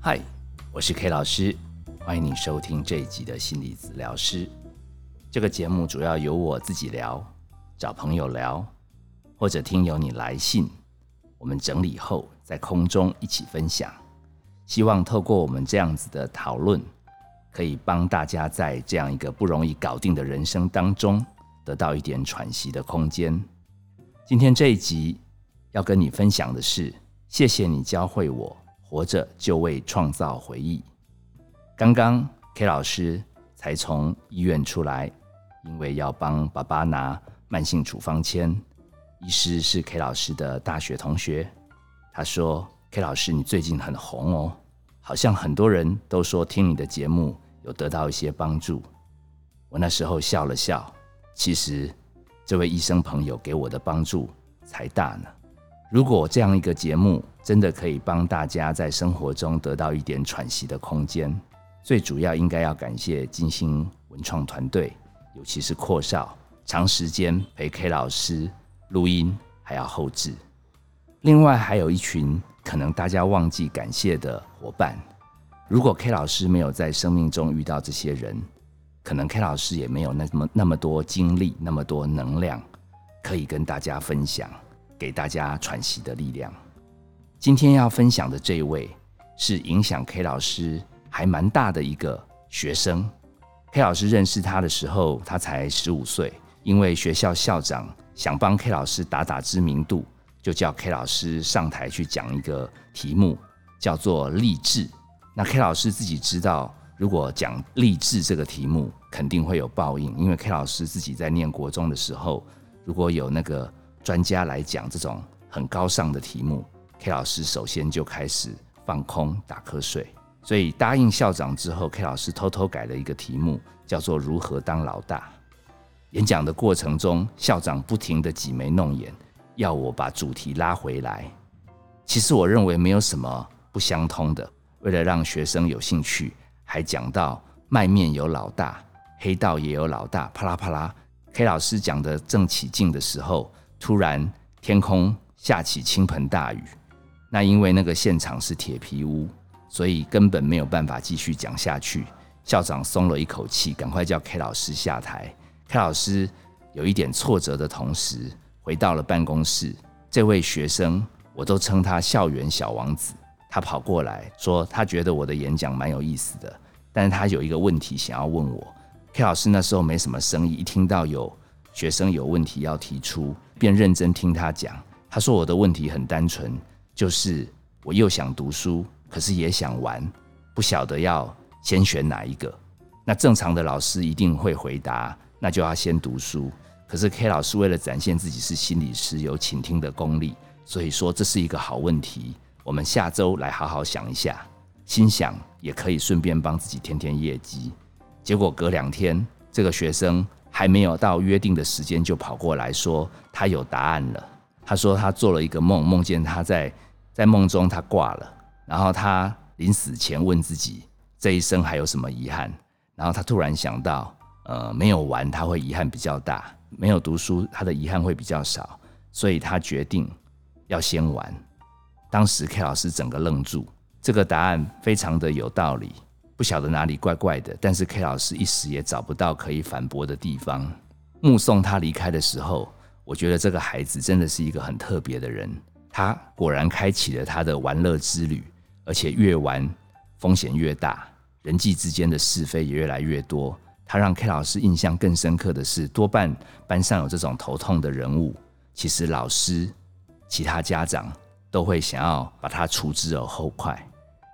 嗨，我是 K 老师，欢迎你收听这一集的心理治疗师。这个节目主要由我自己聊，找朋友聊，或者听由你来信，我们整理后在空中一起分享。希望透过我们这样子的讨论，可以帮大家在这样一个不容易搞定的人生当中，得到一点喘息的空间。今天这一集要跟你分享的是，谢谢你教会我。活着就为创造回忆。刚刚 K 老师才从医院出来，因为要帮爸爸拿慢性处方签。医师是 K 老师的大学同学，他说：“K 老师，你最近很红哦，好像很多人都说听你的节目有得到一些帮助。”我那时候笑了笑，其实这位医生朋友给我的帮助才大呢。如果这样一个节目真的可以帮大家在生活中得到一点喘息的空间，最主要应该要感谢金星文创团队，尤其是阔少，长时间陪 K 老师录音还要后置。另外还有一群可能大家忘记感谢的伙伴。如果 K 老师没有在生命中遇到这些人，可能 K 老师也没有那么那么多精力、那么多能量可以跟大家分享。给大家喘息的力量。今天要分享的这一位是影响 K 老师还蛮大的一个学生。K 老师认识他的时候，他才十五岁。因为学校校长想帮 K 老师打打知名度，就叫 K 老师上台去讲一个题目，叫做励志。那 K 老师自己知道，如果讲励志这个题目，肯定会有报应。因为 K 老师自己在念国中的时候，如果有那个。专家来讲这种很高尚的题目，K 老师首先就开始放空打瞌睡，所以答应校长之后，K 老师偷偷改了一个题目，叫做“如何当老大”。演讲的过程中，校长不停的挤眉弄眼，要我把主题拉回来。其实我认为没有什么不相通的。为了让学生有兴趣，还讲到卖面有老大，黑道也有老大，啪啦啪啦。K 老师讲的正起劲的时候。突然，天空下起倾盆大雨。那因为那个现场是铁皮屋，所以根本没有办法继续讲下去。校长松了一口气，赶快叫 K 老师下台。K 老师有一点挫折的同时，回到了办公室。这位学生，我都称他“校园小王子”。他跑过来说，他觉得我的演讲蛮有意思的，但是他有一个问题想要问我。K 老师那时候没什么生意，一听到有学生有问题要提出。便认真听他讲。他说：“我的问题很单纯，就是我又想读书，可是也想玩，不晓得要先选哪一个。那正常的老师一定会回答，那就要先读书。可是 K 老师为了展现自己是心理师，有倾听的功力，所以说这是一个好问题。我们下周来好好想一下。心想也可以顺便帮自己添添业绩。结果隔两天，这个学生。”还没有到约定的时间，就跑过来说他有答案了。他说他做了一个梦，梦见他在在梦中他挂了，然后他临死前问自己这一生还有什么遗憾。然后他突然想到，呃，没有玩他会遗憾比较大，没有读书他的遗憾会比较少，所以他决定要先玩。当时 K 老师整个愣住，这个答案非常的有道理。不晓得哪里怪怪的，但是 K 老师一时也找不到可以反驳的地方。目送他离开的时候，我觉得这个孩子真的是一个很特别的人。他果然开启了他的玩乐之旅，而且越玩风险越大，人际之间的是非也越来越多。他让 K 老师印象更深刻的是，多半班上有这种头痛的人物，其实老师、其他家长都会想要把他除之而后快。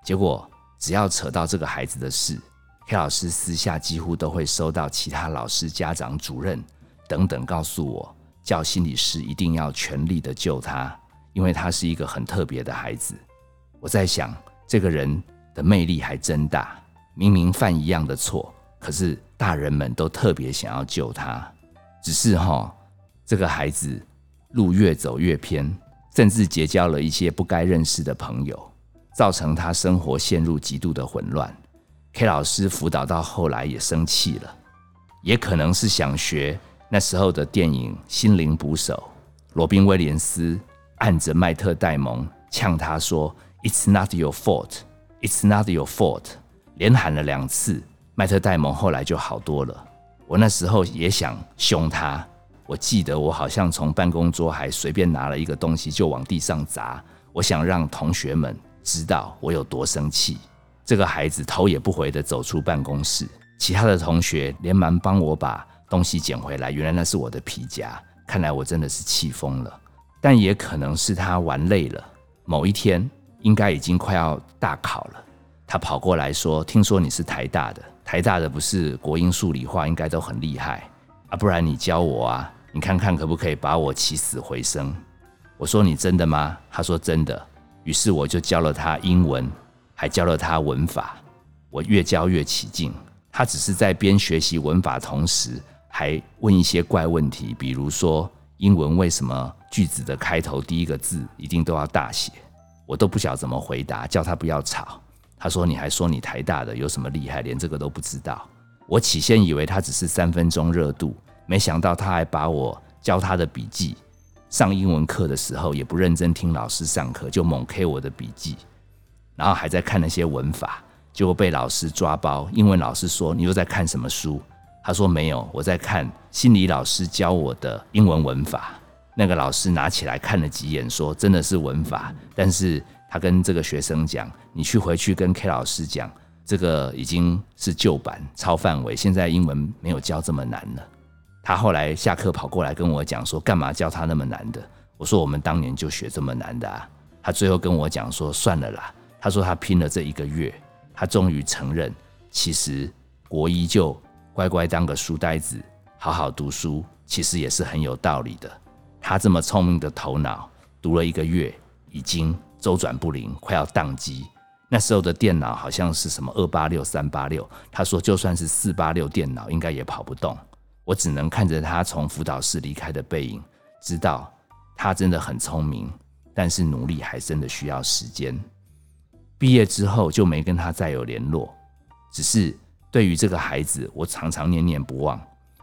结果。只要扯到这个孩子的事，K 老师私下几乎都会收到其他老师、家长、主任等等告诉我，叫心理师一定要全力的救他，因为他是一个很特别的孩子。我在想，这个人的魅力还真大，明明犯一样的错，可是大人们都特别想要救他。只是哈，这个孩子路越走越偏，甚至结交了一些不该认识的朋友。造成他生活陷入极度的混乱。K 老师辅导到后来也生气了，也可能是想学那时候的电影《心灵捕手》，罗宾威廉斯按着麦特戴蒙呛他说：“It's not your fault, It's not your fault，连喊了两次。麦特戴蒙后来就好多了。我那时候也想凶他，我记得我好像从办公桌还随便拿了一个东西就往地上砸，我想让同学们知道我有多生气。这个孩子头也不回的走出办公室，其他的同学连忙帮我把东西捡回来。原来那是我的皮夹，看来我真的是气疯了。但也可能是他玩累了。某一天，应该已经快要大考了，他跑过来说：“听说你是台大的。”台大的不是国英数理化应该都很厉害啊，不然你教我啊，你看看可不可以把我起死回生？我说你真的吗？他说真的。于是我就教了他英文，还教了他文法。我越教越起劲，他只是在边学习文法同时，还问一些怪问题，比如说英文为什么句子的开头第一个字一定都要大写？我都不晓怎么回答，叫他不要吵。他说：“你还说你台大的有什么厉害？连这个都不知道。”我起先以为他只是三分钟热度，没想到他还把我教他的笔记。上英文课的时候也不认真听老师上课，就猛 K 我的笔记，然后还在看那些文法，结果被老师抓包。英文老师说：“你又在看什么书？”他说：“没有，我在看心理老师教我的英文文法。”那个老师拿起来看了几眼，说：“真的是文法，但是……”他跟这个学生讲：“你去回去跟 K 老师讲，这个已经是旧版超范围，现在英文没有教这么难了。”他后来下课跑过来跟我讲说：“干嘛教他那么难的？”我说：“我们当年就学这么难的。”啊。”他最后跟我讲说：“算了啦。”他说他拼了这一个月，他终于承认，其实国一就乖乖当个书呆子，好好读书，其实也是很有道理的。他这么聪明的头脑，读了一个月，已经。周转不灵，快要宕机。那时候的电脑好像是什么二八六、三八六。他说，就算是四八六电脑，应该也跑不动。我只能看着他从辅导室离开的背影，知道他真的很聪明，但是努力还真的需要时间。毕业之后就没跟他再有联络，只是对于这个孩子，我常常念念不忘。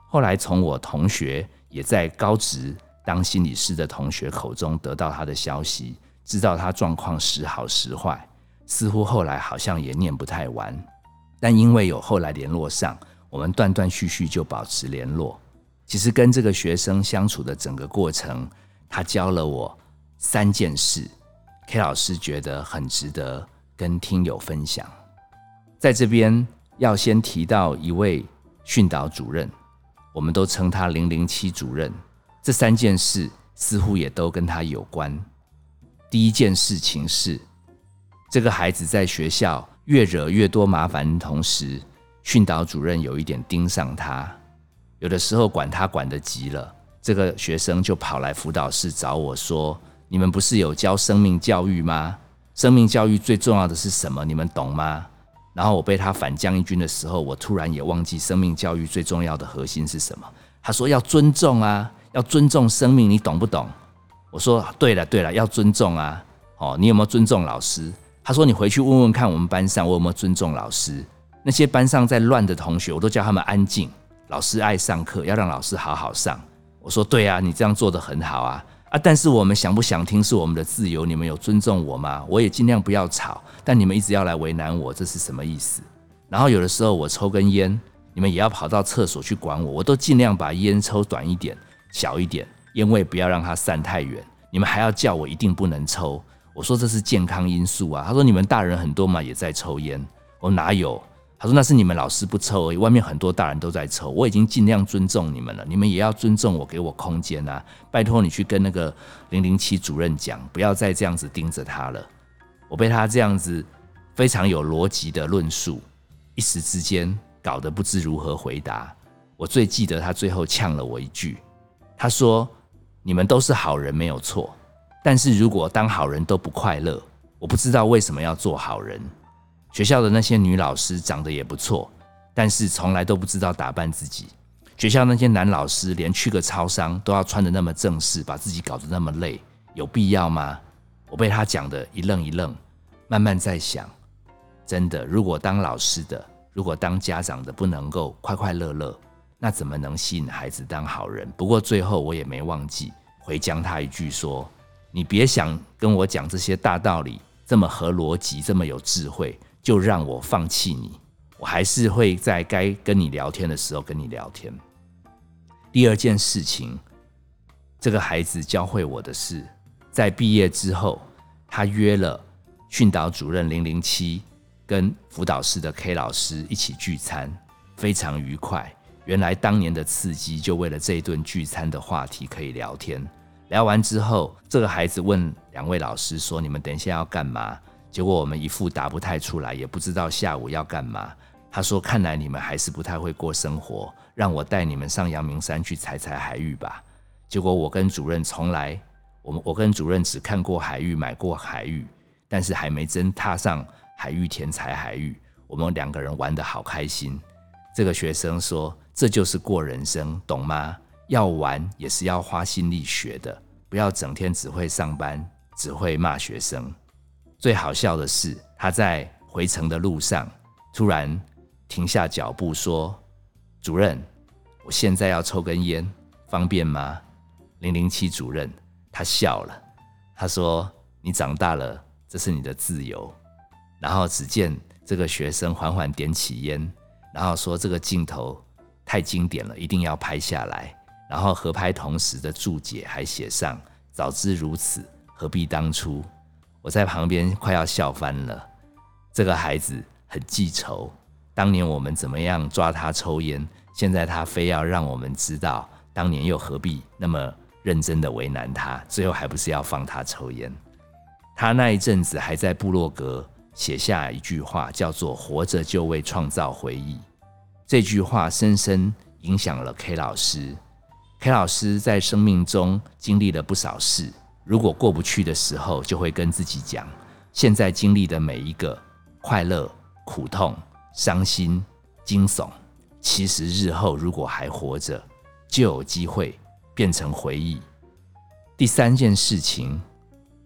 后来从我同学也在高职当心理师的同学口中得到他的消息。知道他状况时好时坏，似乎后来好像也念不太完，但因为有后来联络上，我们断断续续就保持联络。其实跟这个学生相处的整个过程，他教了我三件事，K 老师觉得很值得跟听友分享。在这边要先提到一位训导主任，我们都称他零零七主任。这三件事似乎也都跟他有关。第一件事情是，这个孩子在学校越惹越多麻烦，同时训导主任有一点盯上他，有的时候管他管得急了，这个学生就跑来辅导室找我说：“你们不是有教生命教育吗？生命教育最重要的是什么？你们懂吗？”然后我被他反将一军的时候，我突然也忘记生命教育最重要的核心是什么。他说：“要尊重啊，要尊重生命，你懂不懂？”我说对了对了，要尊重啊！哦，你有没有尊重老师？他说你回去问问看，我们班上我有没有尊重老师？那些班上在乱的同学，我都叫他们安静。老师爱上课，要让老师好好上。我说对啊，你这样做的很好啊啊！但是我们想不想听是我们的自由，你们有尊重我吗？我也尽量不要吵，但你们一直要来为难我，这是什么意思？然后有的时候我抽根烟，你们也要跑到厕所去管我，我都尽量把烟抽短一点，小一点。烟味不要让它散太远，你们还要叫我一定不能抽。我说这是健康因素啊。他说你们大人很多嘛也在抽烟，我哪有？他说那是你们老师不抽而已，外面很多大人都在抽。我已经尽量尊重你们了，你们也要尊重我，给我空间啊！拜托你去跟那个零零七主任讲，不要再这样子盯着他了。我被他这样子非常有逻辑的论述，一时之间搞得不知如何回答。我最记得他最后呛了我一句，他说。你们都是好人，没有错。但是如果当好人都不快乐，我不知道为什么要做好人。学校的那些女老师长得也不错，但是从来都不知道打扮自己。学校那些男老师连去个超商都要穿的那么正式，把自己搞得那么累，有必要吗？我被他讲的一愣一愣，慢慢在想，真的，如果当老师的，如果当家长的不能够快快乐乐。那怎么能吸引孩子当好人？不过最后我也没忘记回将他一句说：“你别想跟我讲这些大道理，这么合逻辑，这么有智慧，就让我放弃你，我还是会在该跟你聊天的时候跟你聊天。第二件事情，这个孩子教会我的是，在毕业之后，他约了训导主任零零七跟辅导室的 K 老师一起聚餐，非常愉快。原来当年的刺激，就为了这一顿聚餐的话题可以聊天。聊完之后，这个孩子问两位老师说：“你们等一下要干嘛？”结果我们一副答不太出来，也不知道下午要干嘛。他说：“看来你们还是不太会过生活。”让我带你们上阳明山去采采海芋吧。结果我跟主任从来，我们我跟主任只看过海芋，买过海芋，但是还没真踏上海芋田采海芋。我们两个人玩得好开心。这个学生说：“这就是过人生，懂吗？要玩也是要花心力学的，不要整天只会上班，只会骂学生。”最好笑的是，他在回程的路上突然停下脚步说。主任，我现在要抽根烟，方便吗？零零七主任，他笑了，他说：“你长大了，这是你的自由。”然后只见这个学生缓缓点起烟，然后说：“这个镜头太经典了，一定要拍下来。”然后合拍同时的注解还写上：“早知如此，何必当初？”我在旁边快要笑翻了。这个孩子很记仇。当年我们怎么样抓他抽烟？现在他非要让我们知道，当年又何必那么认真的为难他？最后还不是要放他抽烟？他那一阵子还在部落格写下一句话，叫做“活着就为创造回忆”。这句话深深影响了 K 老师。K 老师在生命中经历了不少事，如果过不去的时候，就会跟自己讲：现在经历的每一个快乐、苦痛。伤心、惊悚，其实日后如果还活着，就有机会变成回忆。第三件事情，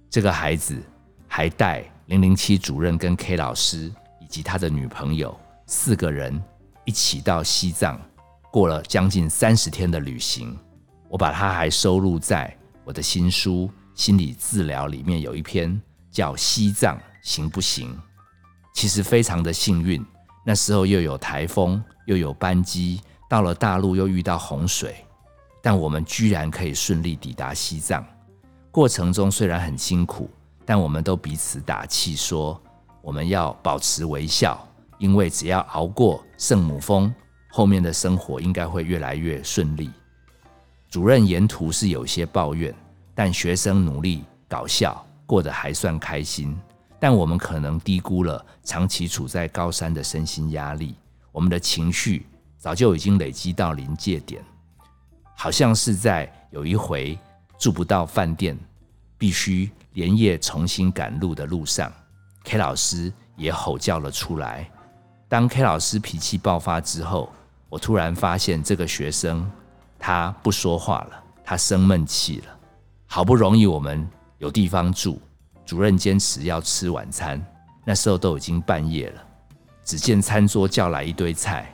这个孩子还带零零七主任跟 K 老师以及他的女朋友四个人一起到西藏，过了将近三十天的旅行。我把它还收录在我的新书《心理治疗》里面，有一篇叫《西藏行不行》。其实非常的幸运。那时候又有台风，又有班机，到了大陆又遇到洪水，但我们居然可以顺利抵达西藏。过程中虽然很辛苦，但我们都彼此打气说，我们要保持微笑，因为只要熬过圣母峰，后面的生活应该会越来越顺利。主任沿途是有些抱怨，但学生努力搞笑，过得还算开心。但我们可能低估了长期处在高三的身心压力，我们的情绪早就已经累积到临界点，好像是在有一回住不到饭店，必须连夜重新赶路的路上，K 老师也吼叫了出来。当 K 老师脾气爆发之后，我突然发现这个学生他不说话了，他生闷气了。好不容易我们有地方住。主任坚持要吃晚餐，那时候都已经半夜了。只见餐桌叫来一堆菜，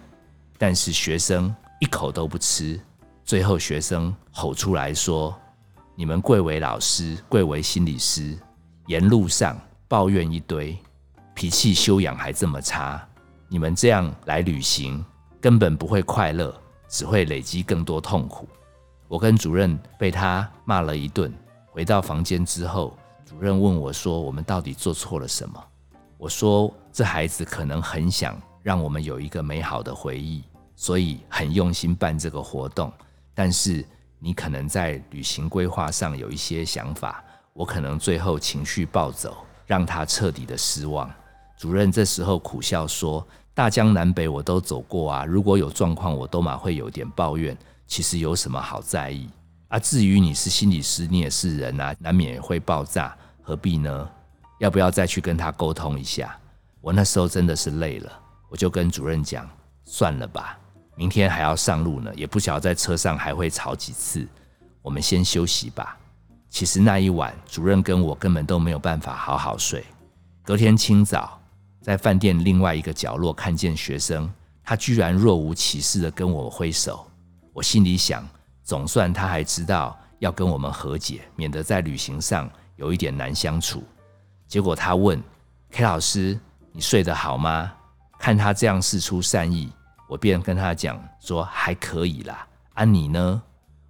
但是学生一口都不吃。最后学生吼出来说：“你们贵为老师，贵为心理师，沿路上抱怨一堆，脾气修养还这么差。你们这样来旅行，根本不会快乐，只会累积更多痛苦。”我跟主任被他骂了一顿，回到房间之后。主任问我说：“我们到底做错了什么？”我说：“这孩子可能很想让我们有一个美好的回忆，所以很用心办这个活动。但是你可能在旅行规划上有一些想法，我可能最后情绪暴走，让他彻底的失望。”主任这时候苦笑说：“大江南北我都走过啊，如果有状况，我都嘛会有点抱怨。其实有什么好在意？啊，至于你是心理师，你也是人啊，难免会爆炸。”何必呢？要不要再去跟他沟通一下？我那时候真的是累了，我就跟主任讲，算了吧，明天还要上路呢，也不晓得在车上还会吵几次，我们先休息吧。其实那一晚，主任跟我根本都没有办法好好睡。隔天清早，在饭店另外一个角落看见学生，他居然若无其事的跟我挥手。我心里想，总算他还知道要跟我们和解，免得在旅行上。有一点难相处，结果他问 K 老师：“你睡得好吗？”看他这样事出善意，我便跟他讲说：“还可以啦。”啊，你呢？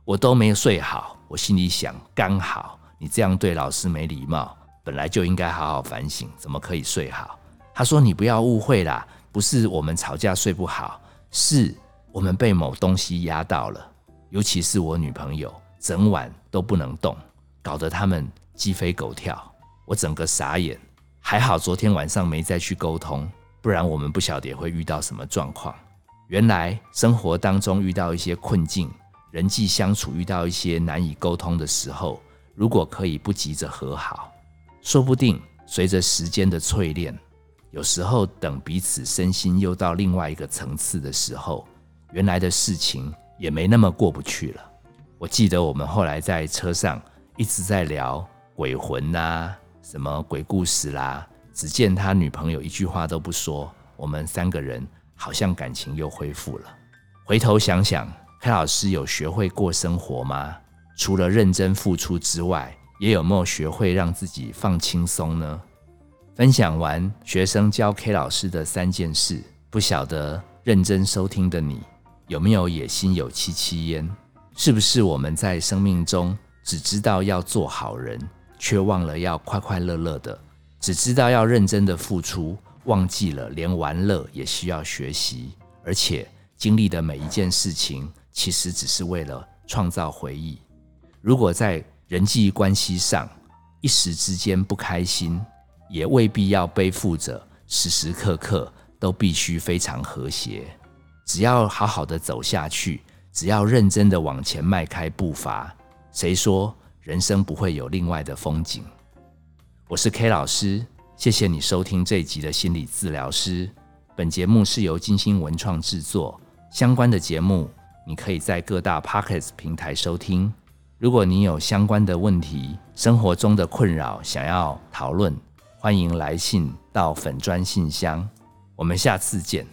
我都没睡好。我心里想：刚好你这样对老师没礼貌，本来就应该好好反省，怎么可以睡好？他说：“你不要误会啦，不是我们吵架睡不好，是我们被某东西压到了，尤其是我女朋友，整晚都不能动，搞得他们鸡飞狗跳。我整个傻眼。还好昨天晚上没再去沟通。”不然我们不晓得会遇到什么状况。原来生活当中遇到一些困境，人际相处遇到一些难以沟通的时候，如果可以不急着和好，说不定随着时间的淬炼，有时候等彼此身心又到另外一个层次的时候，原来的事情也没那么过不去了。我记得我们后来在车上一直在聊鬼魂啦，什么鬼故事啦。只见他女朋友一句话都不说，我们三个人好像感情又恢复了。回头想想，，K 老师有学会过生活吗？除了认真付出之外，也有没有学会让自己放轻松呢？分享完学生教 K 老师的三件事，不晓得认真收听的你有没有野心有戚戚焉？是不是我们在生命中只知道要做好人，却忘了要快快乐乐的？只知道要认真的付出，忘记了连玩乐也需要学习，而且经历的每一件事情，其实只是为了创造回忆。如果在人际关系上一时之间不开心，也未必要背负着时时刻刻都必须非常和谐。只要好好的走下去，只要认真的往前迈开步伐，谁说人生不会有另外的风景？我是 K 老师，谢谢你收听这一集的心理治疗师。本节目是由金星文创制作，相关的节目你可以在各大 Pockets 平台收听。如果你有相关的问题、生活中的困扰想要讨论，欢迎来信到粉砖信箱。我们下次见。